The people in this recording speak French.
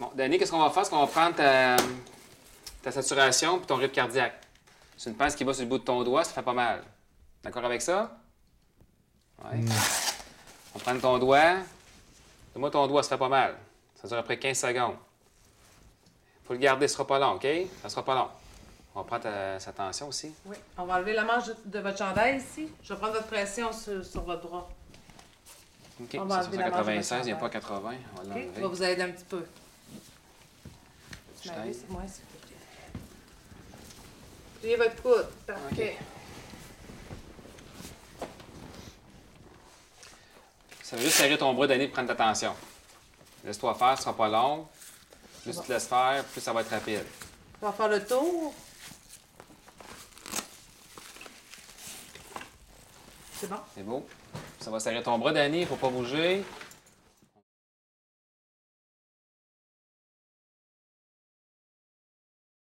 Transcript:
Bon, Danny, qu'est-ce qu'on va faire? C'est qu'on va prendre ta, ta saturation puis ton rythme cardiaque? C'est une pince qui va sur le bout de ton doigt, ça fait pas mal. D'accord avec ça? Oui. On va prendre ton doigt. Donne-moi ton doigt, ça fait pas mal. Ça dure après 15 secondes. Faut le garder, ce sera pas long, OK? Ça sera pas long. On va prendre ta- sa tension aussi. Oui. On va enlever la manche de, de votre chandail ici. Je vais prendre votre pression sur, sur votre bras. OK, On va c'est enlever la manche de 96, il n'y a pas 80. On va l'enlever. Je vais vous aider un petit peu. M'aides, t'aide. moi, s'il vous plaît. Pliez votre coude. Parfait. Ça veut juste serrer ton bras Danny pour prendre ta tension. Laisse-toi faire, ce sera pas long. Plus tu te laisses faire, plus ça va être rapide. On va faire le tour. C'est bon? C'est beau. Ça va serrer ton bras, Danny, il faut pas bouger.